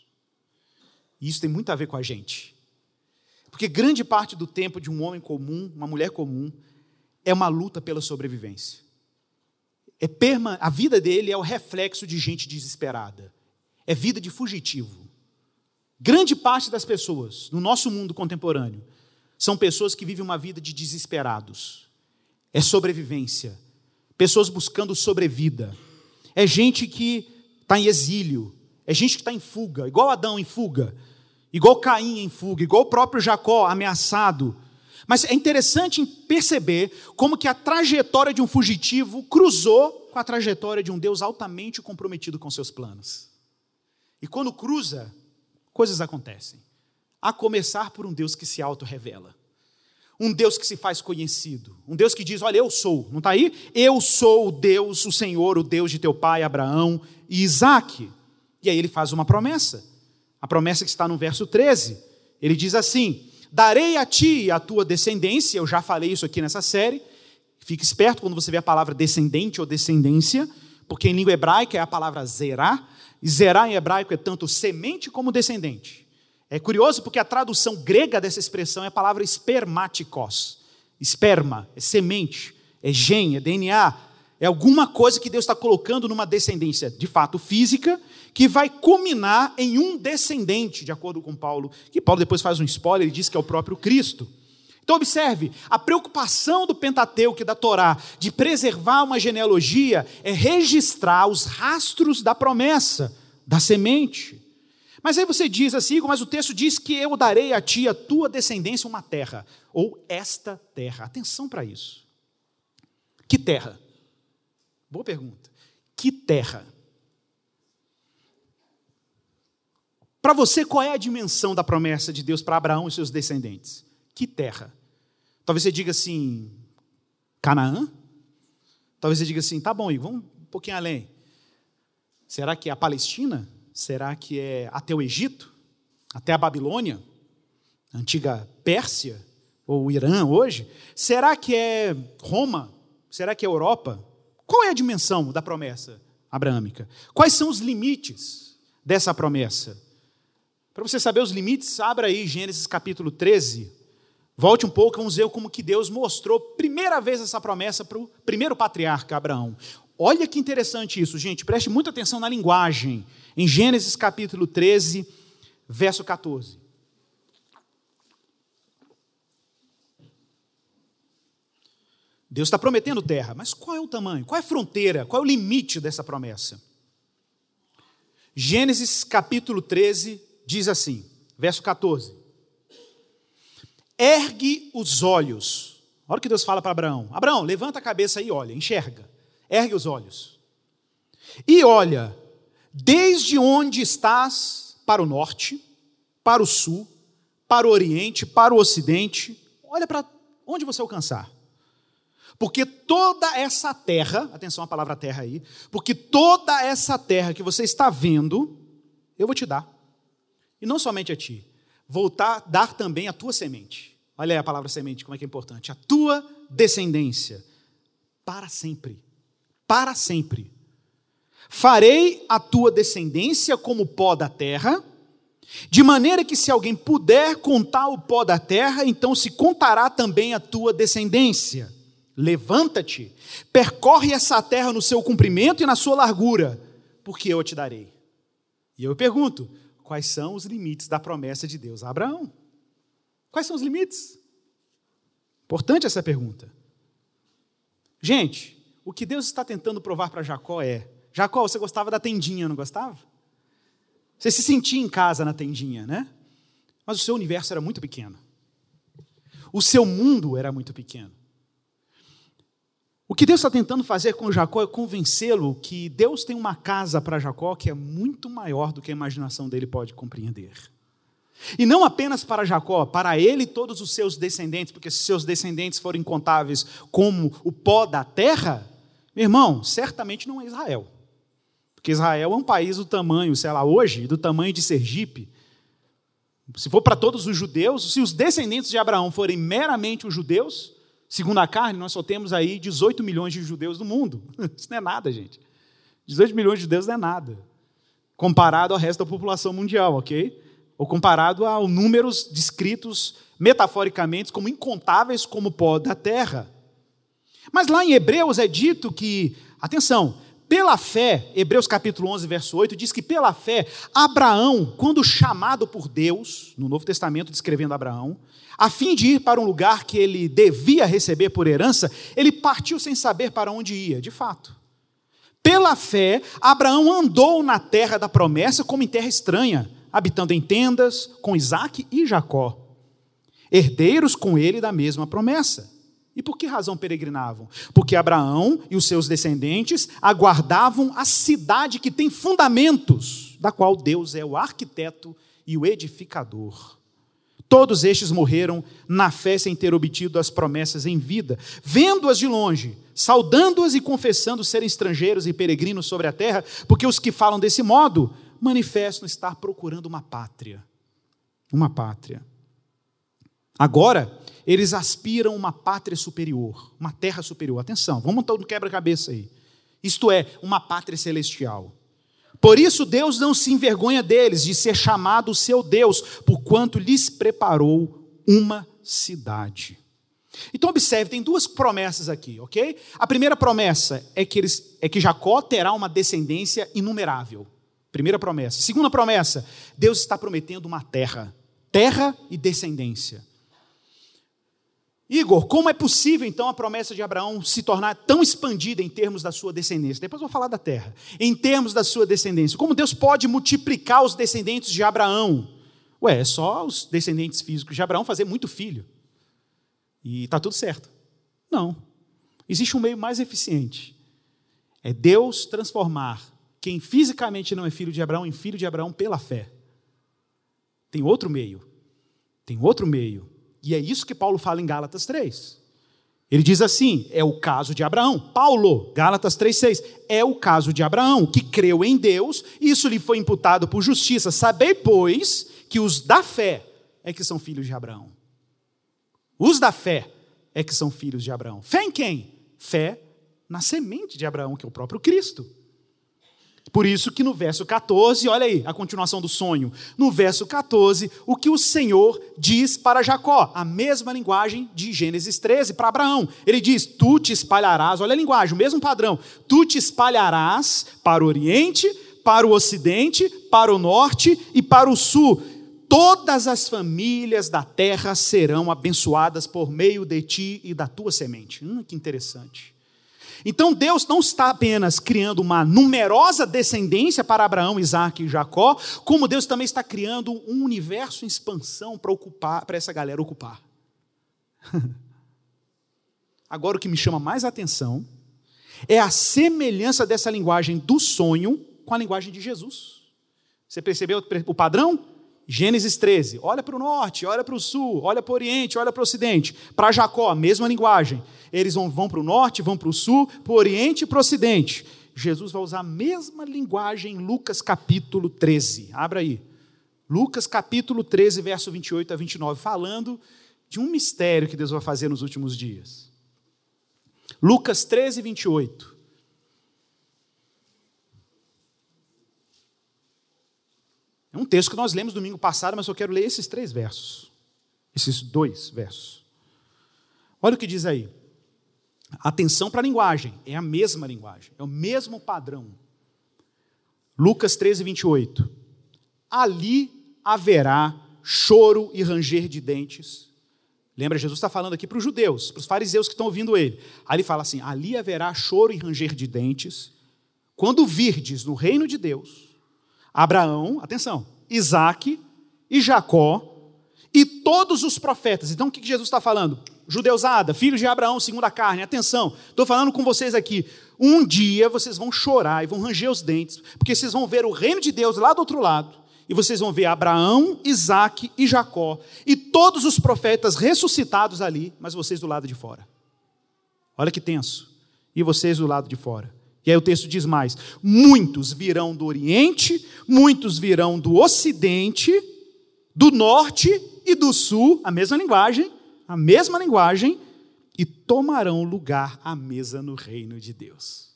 E isso tem muito a ver com a gente. Porque grande parte do tempo de um homem comum, uma mulher comum, é uma luta pela sobrevivência é perma, a vida dele é o reflexo de gente desesperada. É vida de fugitivo. Grande parte das pessoas no nosso mundo contemporâneo são pessoas que vivem uma vida de desesperados. É sobrevivência. Pessoas buscando sobrevida. É gente que está em exílio. É gente que está em fuga, igual Adão em fuga, igual Caim em fuga, igual o próprio Jacó ameaçado mas é interessante perceber como que a trajetória de um fugitivo cruzou com a trajetória de um Deus altamente comprometido com seus planos. E quando cruza, coisas acontecem. A começar por um Deus que se auto-revela. Um Deus que se faz conhecido. Um Deus que diz: Olha, eu sou, não está aí? Eu sou o Deus, o Senhor, o Deus de teu pai Abraão e Isaac. E aí ele faz uma promessa. A promessa que está no verso 13. Ele diz assim: Darei a ti e a tua descendência, eu já falei isso aqui nessa série. Fique esperto quando você vê a palavra descendente ou descendência, porque em língua hebraica é a palavra zerá, e zerá em hebraico é tanto semente como descendente. É curioso porque a tradução grega dessa expressão é a palavra espermatikos. Esperma, é semente, é gene, é DNA, é alguma coisa que Deus está colocando numa descendência, de fato física, que vai culminar em um descendente, de acordo com Paulo, que Paulo depois faz um spoiler, ele diz que é o próprio Cristo. Então, observe, a preocupação do Pentateuco e da Torá de preservar uma genealogia é registrar os rastros da promessa, da semente. Mas aí você diz assim, mas o texto diz que eu darei a ti, a tua descendência, uma terra, ou esta terra. Atenção para isso. Que terra? Boa pergunta. Que terra? Para você, qual é a dimensão da promessa de Deus para Abraão e seus descendentes? Que terra? Talvez você diga assim, Canaã? Talvez você diga assim, tá bom, Igor, vamos um pouquinho além. Será que é a Palestina? Será que é até o Egito? Até a Babilônia? A antiga Pérsia? Ou o Irã hoje? Será que é Roma? Será que é Europa? Qual é a dimensão da promessa abraâmica? Quais são os limites dessa promessa? Para você saber os limites, abra aí Gênesis capítulo 13. Volte um pouco, vamos ver como que Deus mostrou primeira vez essa promessa para o primeiro patriarca Abraão. Olha que interessante isso, gente. Preste muita atenção na linguagem. Em Gênesis capítulo 13, verso 14. Deus está prometendo terra, mas qual é o tamanho? Qual é a fronteira? Qual é o limite dessa promessa? Gênesis capítulo 13, diz assim, verso 14: Ergue os olhos. Olha o que Deus fala para Abraão: Abraão, levanta a cabeça e olha, enxerga. Ergue os olhos. E olha, desde onde estás para o norte, para o sul, para o Oriente, para o Ocidente. Olha para onde você alcançar. Porque toda essa terra, atenção à palavra terra aí, porque toda essa terra que você está vendo, eu vou te dar. E não somente a ti, vou dar também a tua semente. Olha aí a palavra semente, como é que é importante. A tua descendência. Para sempre. Para sempre. Farei a tua descendência como pó da terra, de maneira que se alguém puder contar o pó da terra, então se contará também a tua descendência. Levanta-te, percorre essa terra no seu comprimento e na sua largura, porque eu te darei. E eu pergunto: quais são os limites da promessa de Deus a Abraão? Quais são os limites? Importante essa pergunta. Gente, o que Deus está tentando provar para Jacó é: Jacó, você gostava da tendinha, não gostava? Você se sentia em casa na tendinha, né? Mas o seu universo era muito pequeno. O seu mundo era muito pequeno. O que Deus está tentando fazer com Jacó é convencê-lo que Deus tem uma casa para Jacó que é muito maior do que a imaginação dele pode compreender. E não apenas para Jacó, para ele e todos os seus descendentes, porque se seus descendentes forem incontáveis como o pó da terra, meu irmão, certamente não é Israel. Porque Israel é um país do tamanho, sei lá, hoje, do tamanho de Sergipe. Se for para todos os judeus, se os descendentes de Abraão forem meramente os judeus, segundo a carne, nós só temos aí 18 milhões de judeus no mundo. Isso não é nada, gente. 18 milhões de judeus não é nada. Comparado ao resto da população mundial, ok? Ou comparado aos números descritos metaforicamente como incontáveis como pó da terra. Mas lá em Hebreus é dito que, atenção, pela fé, Hebreus capítulo 11, verso 8, diz que pela fé, Abraão, quando chamado por Deus, no Novo Testamento descrevendo Abraão, a fim de ir para um lugar que ele devia receber por herança, ele partiu sem saber para onde ia, de fato. Pela fé, Abraão andou na terra da promessa como em terra estranha, habitando em tendas com Isaac e Jacó, herdeiros com ele da mesma promessa. E por que razão peregrinavam? Porque Abraão e os seus descendentes aguardavam a cidade que tem fundamentos, da qual Deus é o arquiteto e o edificador. Todos estes morreram na fé sem ter obtido as promessas em vida, vendo-as de longe, saudando-as e confessando serem estrangeiros e peregrinos sobre a terra, porque os que falam desse modo manifestam estar procurando uma pátria. Uma pátria. Agora, eles aspiram uma pátria superior, uma terra superior. Atenção, vamos montar no quebra-cabeça aí. Isto é, uma pátria celestial. Por isso, Deus não se envergonha deles de ser chamado seu Deus, porquanto lhes preparou uma cidade. Então, observe, tem duas promessas aqui, ok? A primeira promessa é que, eles, é que Jacó terá uma descendência inumerável. Primeira promessa. Segunda promessa, Deus está prometendo uma terra. Terra e descendência. Igor, como é possível então a promessa de Abraão se tornar tão expandida em termos da sua descendência? Depois vou falar da terra. Em termos da sua descendência. Como Deus pode multiplicar os descendentes de Abraão? Ué, é só os descendentes físicos de Abraão fazer muito filho. E está tudo certo. Não. Existe um meio mais eficiente. É Deus transformar quem fisicamente não é filho de Abraão em filho de Abraão pela fé. Tem outro meio. Tem outro meio e é isso que Paulo fala em Gálatas 3. Ele diz assim: é o caso de Abraão. Paulo, Gálatas 3,6, é o caso de Abraão, que creu em Deus, e isso lhe foi imputado por justiça. Sabei, pois, que os da fé é que são filhos de Abraão. Os da fé é que são filhos de Abraão. Fé em quem? Fé na semente de Abraão, que é o próprio Cristo. Por isso que no verso 14, olha aí a continuação do sonho. No verso 14, o que o Senhor diz para Jacó, a mesma linguagem de Gênesis 13 para Abraão. Ele diz: Tu te espalharás, olha a linguagem, o mesmo padrão. Tu te espalharás para o oriente, para o ocidente, para o norte e para o sul. Todas as famílias da terra serão abençoadas por meio de ti e da tua semente. Hum, que interessante. Então Deus não está apenas criando uma numerosa descendência para Abraão, Isaac e Jacó, como Deus também está criando um universo em expansão para ocupar, para essa galera ocupar. Agora o que me chama mais atenção é a semelhança dessa linguagem do sonho com a linguagem de Jesus. Você percebeu o padrão? Gênesis 13, olha para o norte, olha para o sul, olha para o oriente, olha para o ocidente. Para Jacó, a mesma linguagem. Eles vão, vão para o norte, vão para o sul, para o oriente e para o ocidente. Jesus vai usar a mesma linguagem em Lucas capítulo 13. Abra aí. Lucas capítulo 13, verso 28 a 29, falando de um mistério que Deus vai fazer nos últimos dias. Lucas 13, 28. É um texto que nós lemos domingo passado, mas eu quero ler esses três versos. Esses dois versos. Olha o que diz aí. Atenção para a linguagem, é a mesma linguagem, é o mesmo padrão. Lucas 13, 28. Ali haverá choro e ranger de dentes. Lembra, Jesus está falando aqui para os judeus, para os fariseus que estão ouvindo ele. Ele fala assim: ali haverá choro e ranger de dentes, quando virdes no reino de Deus Abraão, atenção, Isaac e Jacó e todos os profetas. Então o que Jesus está falando? Judeusada, filhos de Abraão, segundo a carne, atenção, estou falando com vocês aqui. Um dia vocês vão chorar e vão ranger os dentes, porque vocês vão ver o reino de Deus lá do outro lado, e vocês vão ver Abraão, Isaac e Jacó, e todos os profetas ressuscitados ali, mas vocês do lado de fora. Olha que tenso. E vocês do lado de fora. E aí o texto diz mais: muitos virão do Oriente, muitos virão do Ocidente, do Norte e do Sul, a mesma linguagem, a mesma linguagem, e tomarão lugar à mesa no reino de Deus.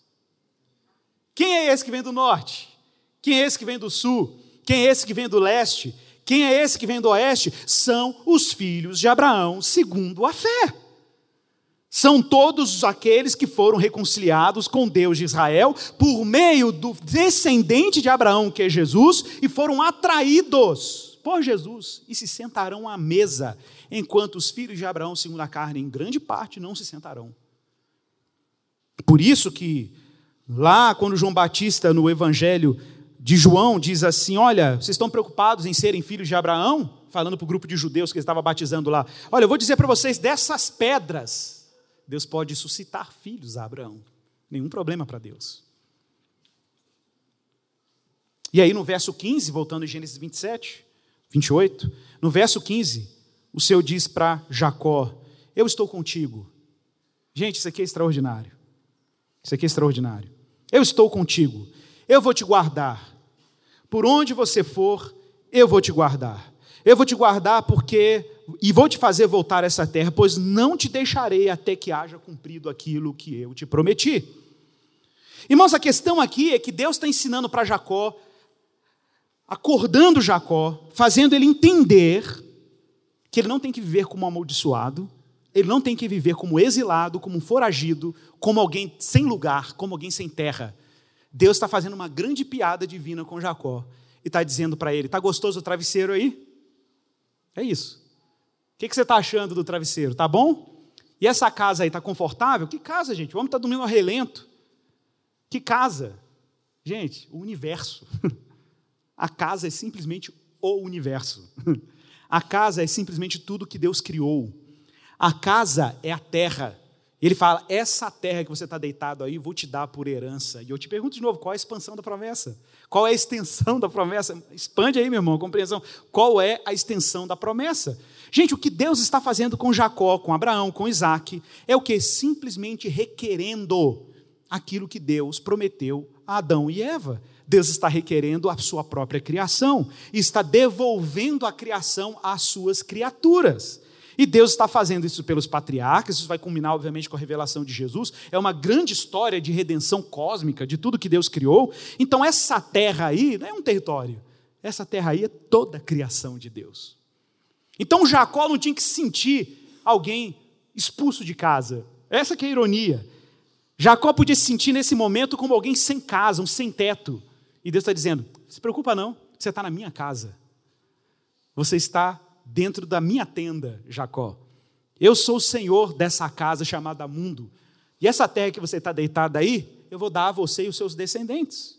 Quem é esse que vem do Norte? Quem é esse que vem do Sul? Quem é esse que vem do Leste? Quem é esse que vem do Oeste? São os filhos de Abraão, segundo a fé são todos aqueles que foram reconciliados com Deus de Israel por meio do descendente de Abraão, que é Jesus, e foram atraídos por Jesus e se sentarão à mesa, enquanto os filhos de Abraão, segundo a carne, em grande parte não se sentarão. Por isso que lá quando João Batista no evangelho de João diz assim: "Olha, vocês estão preocupados em serem filhos de Abraão?" Falando para o grupo de judeus que ele estava batizando lá. "Olha, eu vou dizer para vocês dessas pedras Deus pode suscitar filhos a Abraão. Nenhum problema para Deus. E aí no verso 15, voltando em Gênesis 27, 28, no verso 15, o Senhor diz para Jacó: Eu estou contigo. Gente, isso aqui é extraordinário. Isso aqui é extraordinário. Eu estou contigo. Eu vou te guardar. Por onde você for, eu vou te guardar. Eu vou te guardar porque e vou te fazer voltar a essa terra, pois não te deixarei até que haja cumprido aquilo que eu te prometi. Irmãos, a questão aqui é que Deus está ensinando para Jacó, acordando Jacó, fazendo ele entender que ele não tem que viver como amaldiçoado, ele não tem que viver como exilado, como foragido, como alguém sem lugar, como alguém sem terra. Deus está fazendo uma grande piada divina com Jacó e está dizendo para ele: está gostoso o travesseiro aí? É isso. O que, que você está achando do travesseiro? Tá bom? E essa casa aí está confortável? Que casa, gente? O homem está dormindo a relento. Que casa? Gente, o universo. A casa é simplesmente o universo. A casa é simplesmente tudo que Deus criou. A casa é a terra. Ele fala: essa terra que você está deitado aí, vou te dar por herança. E eu te pergunto de novo: qual é a expansão da promessa? Qual é a extensão da promessa? Expande aí, meu irmão, a compreensão. Qual é a extensão da promessa? Gente, o que Deus está fazendo com Jacó, com Abraão, com Isaac, é o que? Simplesmente requerendo aquilo que Deus prometeu a Adão e Eva. Deus está requerendo a sua própria criação, está devolvendo a criação às suas criaturas. E Deus está fazendo isso pelos patriarcas, isso vai culminar, obviamente, com a revelação de Jesus. É uma grande história de redenção cósmica, de tudo que Deus criou. Então, essa terra aí não é um território, essa terra aí é toda a criação de Deus. Então Jacó não tinha que sentir alguém expulso de casa. Essa que é a ironia. Jacó podia se sentir nesse momento como alguém sem casa, um sem teto. E Deus está dizendo: se preocupa não, você está na minha casa. Você está dentro da minha tenda, Jacó. Eu sou o Senhor dessa casa chamada mundo. E essa terra que você está deitado aí, eu vou dar a você e os seus descendentes.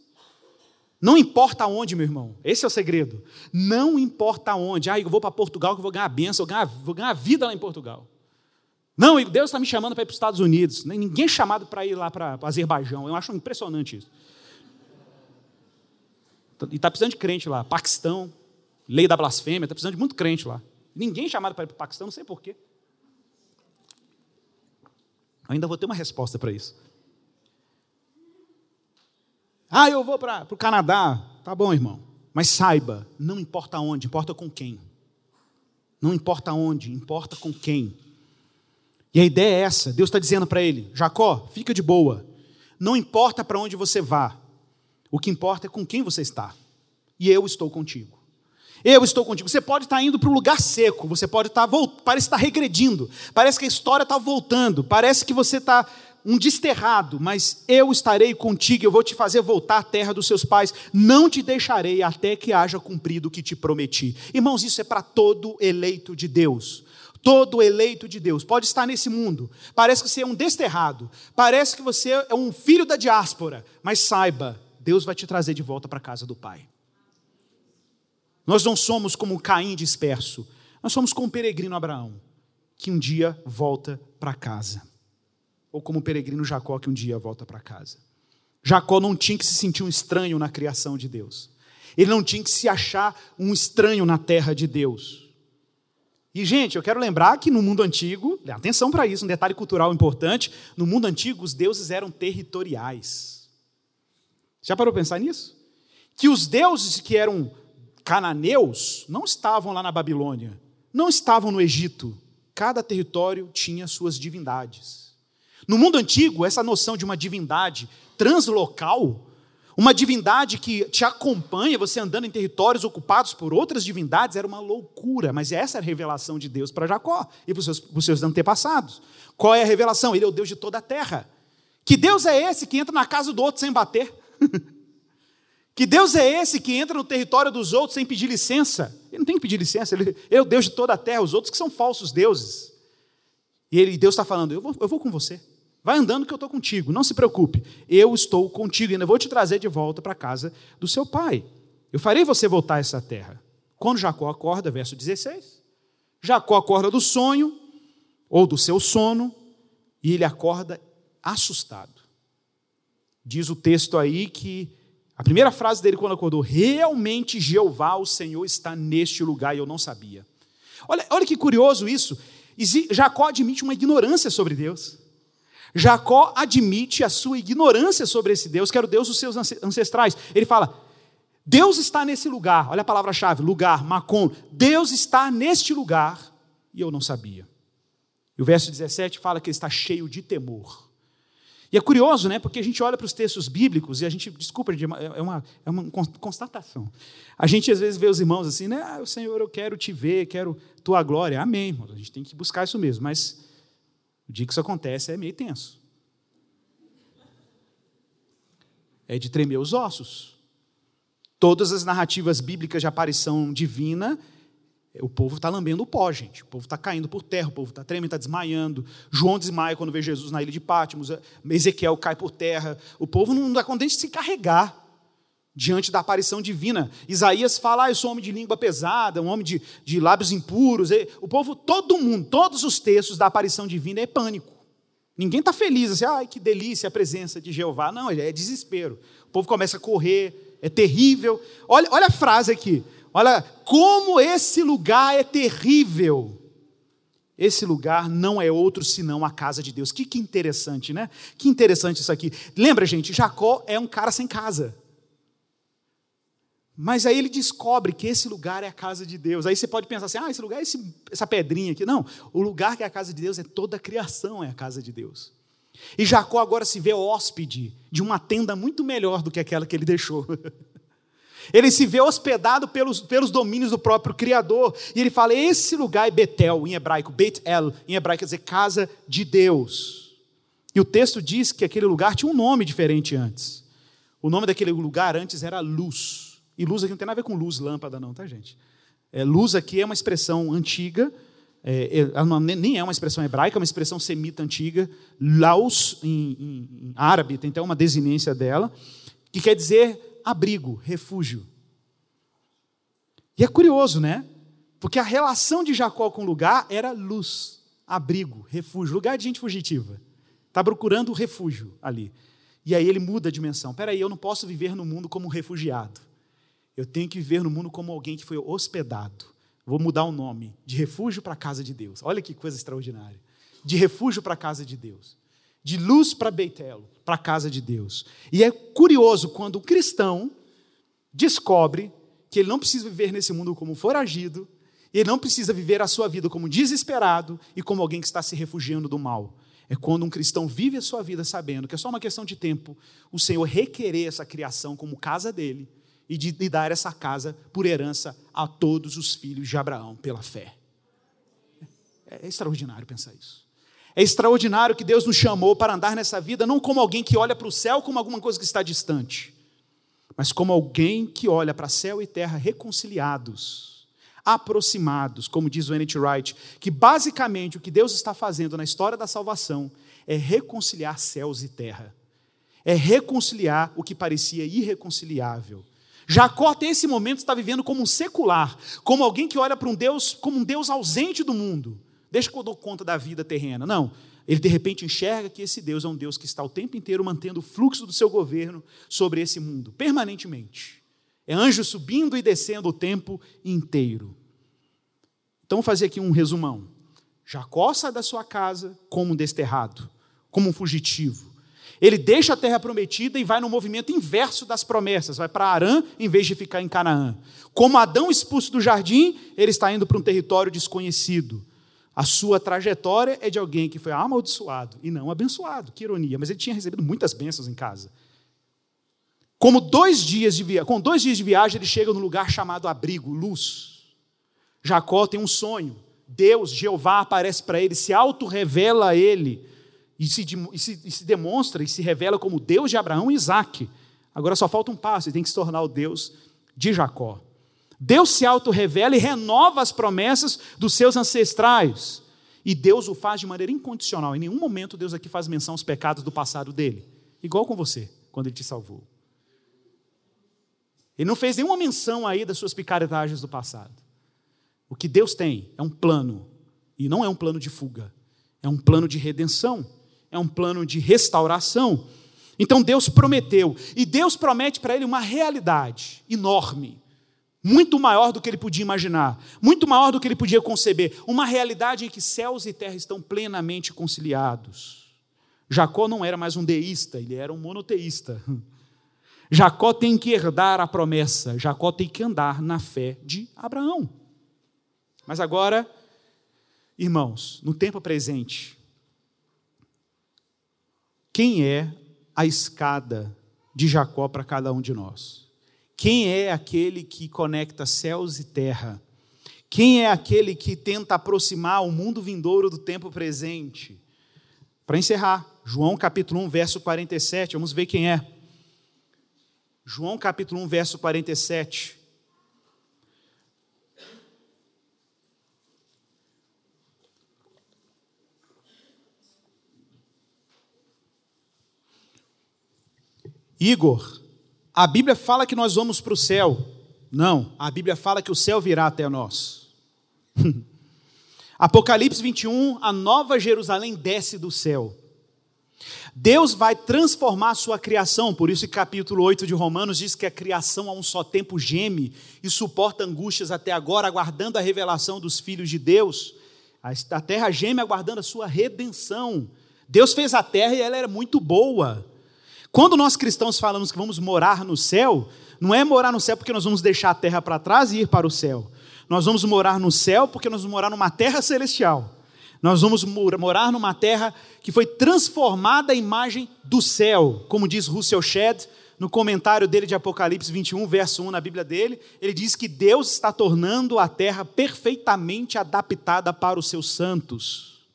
Não importa onde, meu irmão. Esse é o segredo. Não importa onde. Ah, eu vou para Portugal que eu vou ganhar bênção, eu vou ganhar, vou ganhar vida lá em Portugal. Não, Deus está me chamando para ir para os Estados Unidos. Ninguém é chamado para ir lá para o Azerbaijão. Eu acho impressionante isso. E está precisando de crente lá. Paquistão. Lei da blasfêmia, está precisando de muito crente lá. Ninguém chamado para ir para o Paquistão, não sei porquê. Ainda vou ter uma resposta para isso. Ah, eu vou para o Canadá. Tá bom, irmão. Mas saiba, não importa onde, importa com quem. Não importa onde, importa com quem. E a ideia é essa: Deus está dizendo para ele, Jacó, fica de boa. Não importa para onde você vá, o que importa é com quem você está. E eu estou contigo. Eu estou contigo. Você pode estar indo para um lugar seco, você pode estar, parece estar regredindo, parece que a história está voltando, parece que você está um desterrado, mas eu estarei contigo, eu vou te fazer voltar à terra dos seus pais, não te deixarei até que haja cumprido o que te prometi. Irmãos, isso é para todo eleito de Deus. Todo eleito de Deus pode estar nesse mundo. Parece que você é um desterrado, parece que você é um filho da diáspora, mas saiba, Deus vai te trazer de volta para a casa do Pai. Nós não somos como Caim disperso, nós somos como o peregrino Abraão, que um dia volta para casa. Ou como o peregrino Jacó, que um dia volta para casa. Jacó não tinha que se sentir um estranho na criação de Deus. Ele não tinha que se achar um estranho na terra de Deus. E, gente, eu quero lembrar que no mundo antigo, atenção para isso, um detalhe cultural importante: no mundo antigo, os deuses eram territoriais. Já parou para pensar nisso? Que os deuses que eram cananeus não estavam lá na Babilônia, não estavam no Egito. Cada território tinha suas divindades. No mundo antigo, essa noção de uma divindade translocal, uma divindade que te acompanha, você andando em territórios ocupados por outras divindades, era uma loucura, mas essa era a revelação de Deus para Jacó e para os seus, para os seus antepassados. Qual é a revelação? Ele é o Deus de toda a terra. Que Deus é esse que entra na casa do outro sem bater? Que Deus é esse que entra no território dos outros sem pedir licença? Ele não tem que pedir licença, ele, é o Deus de toda a terra, os outros que são falsos deuses. E ele, Deus está falando: eu vou, eu vou com você. Vai andando que eu estou contigo, não se preocupe. Eu estou contigo, ainda vou te trazer de volta para a casa do seu pai. Eu farei você voltar a essa terra. Quando Jacó acorda, verso 16, Jacó acorda do sonho, ou do seu sono, e ele acorda assustado. Diz o texto aí que a primeira frase dele quando acordou: Realmente Jeová, o Senhor, está neste lugar e eu não sabia. Olha, olha que curioso isso. Jacó admite uma ignorância sobre Deus. Jacó admite a sua ignorância sobre esse Deus, que era o Deus dos seus ancestrais. Ele fala: Deus está nesse lugar. Olha a palavra-chave: lugar, Macon. Deus está neste lugar e eu não sabia. E o verso 17 fala que ele está cheio de temor. E é curioso, né? Porque a gente olha para os textos bíblicos e a gente, desculpa, é uma, é uma constatação. A gente às vezes vê os irmãos assim, né? Ah, Senhor, eu quero te ver, quero tua glória. Amém, irmão. A gente tem que buscar isso mesmo. Mas o dia que isso acontece é meio tenso. É de tremer os ossos. Todas as narrativas bíblicas de aparição divina o povo está lambendo o pó, gente. O povo está caindo por terra, o povo está tremendo, está desmaiando. João desmaia quando vê Jesus na ilha de Pátimos. Ezequiel cai por terra. O povo não dá conta de se carregar diante da aparição divina. Isaías fala: ah, eu sou um homem de língua pesada, um homem de, de lábios impuros. O povo, todo mundo, todos os textos da aparição divina é pânico. Ninguém está feliz, assim, ai que delícia a presença de Jeová. Não, é desespero. O povo começa a correr, é terrível. Olha, olha a frase aqui. Olha como esse lugar é terrível. Esse lugar não é outro senão a casa de Deus. Que, que interessante, né? Que interessante isso aqui. Lembra, gente, Jacó é um cara sem casa. Mas aí ele descobre que esse lugar é a casa de Deus. Aí você pode pensar assim: ah, esse lugar é esse, essa pedrinha aqui. Não, o lugar que é a casa de Deus é toda a criação, é a casa de Deus. E Jacó agora se vê hóspede de uma tenda muito melhor do que aquela que ele deixou. Ele se vê hospedado pelos, pelos domínios do próprio Criador. E ele fala: esse lugar é Betel, em hebraico. Bet-El, em hebraico, quer dizer casa de Deus. E o texto diz que aquele lugar tinha um nome diferente antes. O nome daquele lugar antes era luz. E luz aqui não tem nada a ver com luz, lâmpada, não, tá, gente? É, luz aqui é uma expressão antiga, é, é, nem é uma expressão hebraica, é uma expressão semita antiga. Laus, em, em, em árabe, tem até uma desinência dela, que quer dizer abrigo, refúgio. E é curioso, né? Porque a relação de Jacó com o lugar era luz, abrigo, refúgio, lugar de gente fugitiva. Está procurando refúgio ali. E aí ele muda a dimensão. Espera aí, eu não posso viver no mundo como um refugiado. Eu tenho que viver no mundo como alguém que foi hospedado. Vou mudar o nome de refúgio para a casa de Deus. Olha que coisa extraordinária. De refúgio para a casa de Deus. De luz para Beitelo, para a casa de Deus. E é curioso quando o cristão descobre que ele não precisa viver nesse mundo como foragido, ele não precisa viver a sua vida como desesperado e como alguém que está se refugiando do mal. É quando um cristão vive a sua vida sabendo que é só uma questão de tempo o Senhor requerer essa criação como casa dele e de, de dar essa casa por herança a todos os filhos de Abraão pela fé. É extraordinário pensar isso. É extraordinário que Deus nos chamou para andar nessa vida não como alguém que olha para o céu como alguma coisa que está distante, mas como alguém que olha para céu e terra reconciliados, aproximados, como diz o N.T. Wright, que basicamente o que Deus está fazendo na história da salvação é reconciliar céus e terra, é reconciliar o que parecia irreconciliável. Jacó até esse momento está vivendo como um secular, como alguém que olha para um Deus como um Deus ausente do mundo. Deixa que eu dou conta da vida terrena. Não, ele de repente enxerga que esse Deus é um Deus que está o tempo inteiro mantendo o fluxo do seu governo sobre esse mundo, permanentemente. É anjo subindo e descendo o tempo inteiro. Então, vou fazer aqui um resumão. Jacó sai da sua casa como um desterrado, como um fugitivo. Ele deixa a terra prometida e vai no movimento inverso das promessas, vai para Arã em vez de ficar em Canaã. Como Adão expulso do jardim, ele está indo para um território desconhecido. A sua trajetória é de alguém que foi amaldiçoado e não abençoado. Que ironia, mas ele tinha recebido muitas bênçãos em casa. Como dois dias de via... Com dois dias de viagem, ele chega no lugar chamado abrigo, luz. Jacó tem um sonho. Deus, Jeová, aparece para ele, se auto-revela a ele, e se, e, se, e se demonstra e se revela como Deus de Abraão e Isaac. Agora só falta um passo, ele tem que se tornar o Deus de Jacó. Deus se auto-revela e renova as promessas dos seus ancestrais. E Deus o faz de maneira incondicional. Em nenhum momento Deus aqui faz menção aos pecados do passado dele. Igual com você, quando ele te salvou. Ele não fez nenhuma menção aí das suas picaretagens do passado. O que Deus tem é um plano. E não é um plano de fuga. É um plano de redenção. É um plano de restauração. Então Deus prometeu. E Deus promete para ele uma realidade enorme muito maior do que ele podia imaginar, muito maior do que ele podia conceber, uma realidade em que céus e terra estão plenamente conciliados. Jacó não era mais um deísta, ele era um monoteísta. Jacó tem que herdar a promessa, Jacó tem que andar na fé de Abraão. Mas agora, irmãos, no tempo presente, quem é a escada de Jacó para cada um de nós? Quem é aquele que conecta céus e terra? Quem é aquele que tenta aproximar o mundo vindouro do tempo presente? Para encerrar, João capítulo 1, verso 47, vamos ver quem é. João capítulo 1, verso 47. Igor, a Bíblia fala que nós vamos para o céu. Não, a Bíblia fala que o céu virá até nós. Apocalipse 21, a nova Jerusalém desce do céu. Deus vai transformar a sua criação, por isso, capítulo 8 de Romanos diz que a criação a um só tempo geme e suporta angústias até agora, aguardando a revelação dos filhos de Deus. A terra geme aguardando a sua redenção. Deus fez a terra e ela era muito boa. Quando nós cristãos falamos que vamos morar no céu, não é morar no céu porque nós vamos deixar a terra para trás e ir para o céu. Nós vamos morar no céu porque nós vamos morar numa terra celestial. Nós vamos morar numa terra que foi transformada à imagem do céu, como diz Russell Shedd no comentário dele de Apocalipse 21, verso 1 na Bíblia dele, ele diz que Deus está tornando a terra perfeitamente adaptada para os seus santos.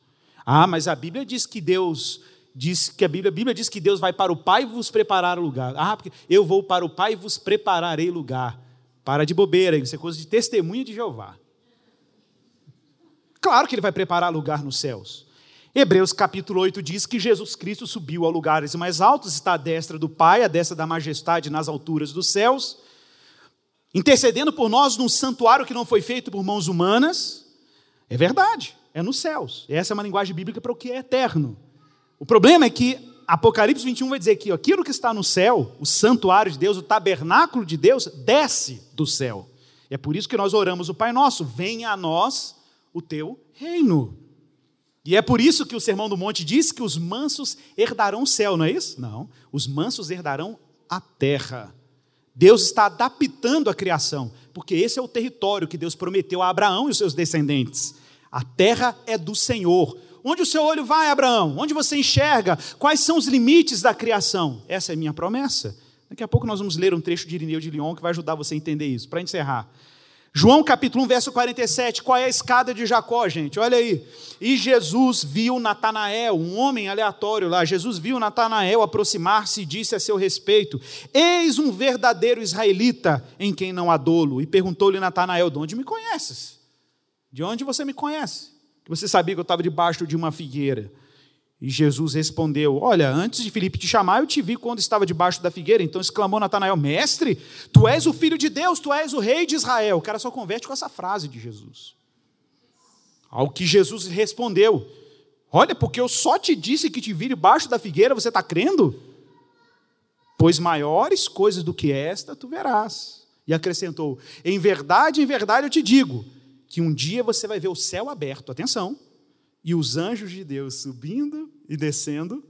Ah, mas a Bíblia diz que Deus diz que a Bíblia, a Bíblia diz que Deus vai para o Pai vos preparar lugar. Ah, porque eu vou para o Pai e vos prepararei lugar. Para de bobeira, isso é coisa de testemunha de Jeová. Claro que ele vai preparar lugar nos céus. Hebreus capítulo 8 diz que Jesus Cristo subiu a lugares mais altos, está à destra do Pai, à destra da majestade nas alturas dos céus, intercedendo por nós num santuário que não foi feito por mãos humanas. É verdade, é nos céus. Essa é uma linguagem bíblica para o que é eterno. O problema é que Apocalipse 21 vai dizer que aquilo que está no céu, o santuário de Deus, o tabernáculo de Deus, desce do céu. E é por isso que nós oramos o Pai Nosso: venha a nós o teu reino. E é por isso que o Sermão do Monte diz que os mansos herdarão o céu, não é isso? Não. Os mansos herdarão a terra. Deus está adaptando a criação, porque esse é o território que Deus prometeu a Abraão e os seus descendentes. A terra é do Senhor. Onde o seu olho vai, Abraão? Onde você enxerga? Quais são os limites da criação? Essa é a minha promessa. Daqui a pouco nós vamos ler um trecho de Irineu de Lyon que vai ajudar você a entender isso. Para encerrar. João capítulo 1, verso 47, qual é a escada de Jacó, gente? Olha aí. E Jesus viu Natanael, um homem aleatório lá. Jesus viu Natanael aproximar-se e disse a seu respeito: Eis um verdadeiro israelita em quem não há dolo. E perguntou-lhe Natanael: De onde me conheces? De onde você me conhece? Que você sabia que eu estava debaixo de uma figueira. E Jesus respondeu: Olha, antes de Filipe te chamar, eu te vi quando estava debaixo da figueira. Então exclamou Natanael: Mestre, tu és o filho de Deus, tu és o rei de Israel. O cara só converte com essa frase de Jesus. Ao que Jesus respondeu: Olha, porque eu só te disse que te vi debaixo da figueira, você está crendo? Pois maiores coisas do que esta tu verás. E acrescentou: Em verdade, em verdade eu te digo, que um dia você vai ver o céu aberto. Atenção e os anjos de Deus subindo e descendo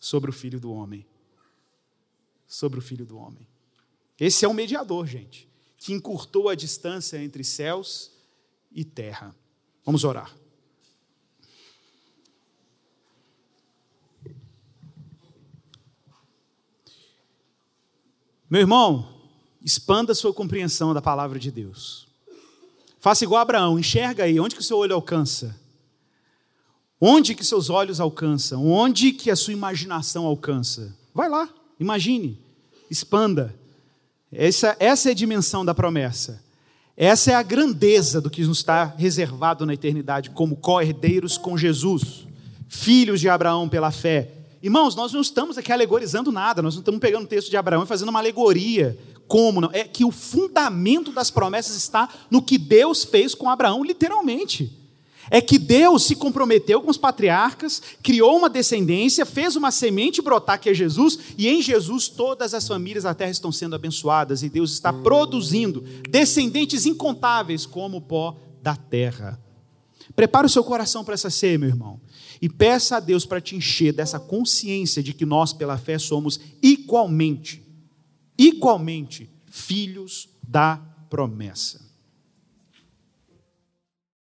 sobre o filho do homem. Sobre o filho do homem. Esse é o mediador, gente, que encurtou a distância entre céus e terra. Vamos orar. Meu irmão, expanda sua compreensão da palavra de Deus. Faça igual Abraão, enxerga aí, onde que o seu olho alcança? Onde que seus olhos alcançam? Onde que a sua imaginação alcança? Vai lá, imagine, expanda. Essa, essa é a dimensão da promessa. Essa é a grandeza do que nos está reservado na eternidade, como co-herdeiros com Jesus, filhos de Abraão pela fé. Irmãos, nós não estamos aqui alegorizando nada, nós não estamos pegando o texto de Abraão e fazendo uma alegoria como não? É que o fundamento das promessas está no que Deus fez com Abraão, literalmente. É que Deus se comprometeu com os patriarcas, criou uma descendência, fez uma semente brotar que é Jesus, e em Jesus todas as famílias da terra estão sendo abençoadas, e Deus está produzindo descendentes incontáveis como o pó da terra. Prepare o seu coração para essa ceia, meu irmão, e peça a Deus para te encher dessa consciência de que nós, pela fé, somos igualmente igualmente filhos da promessa.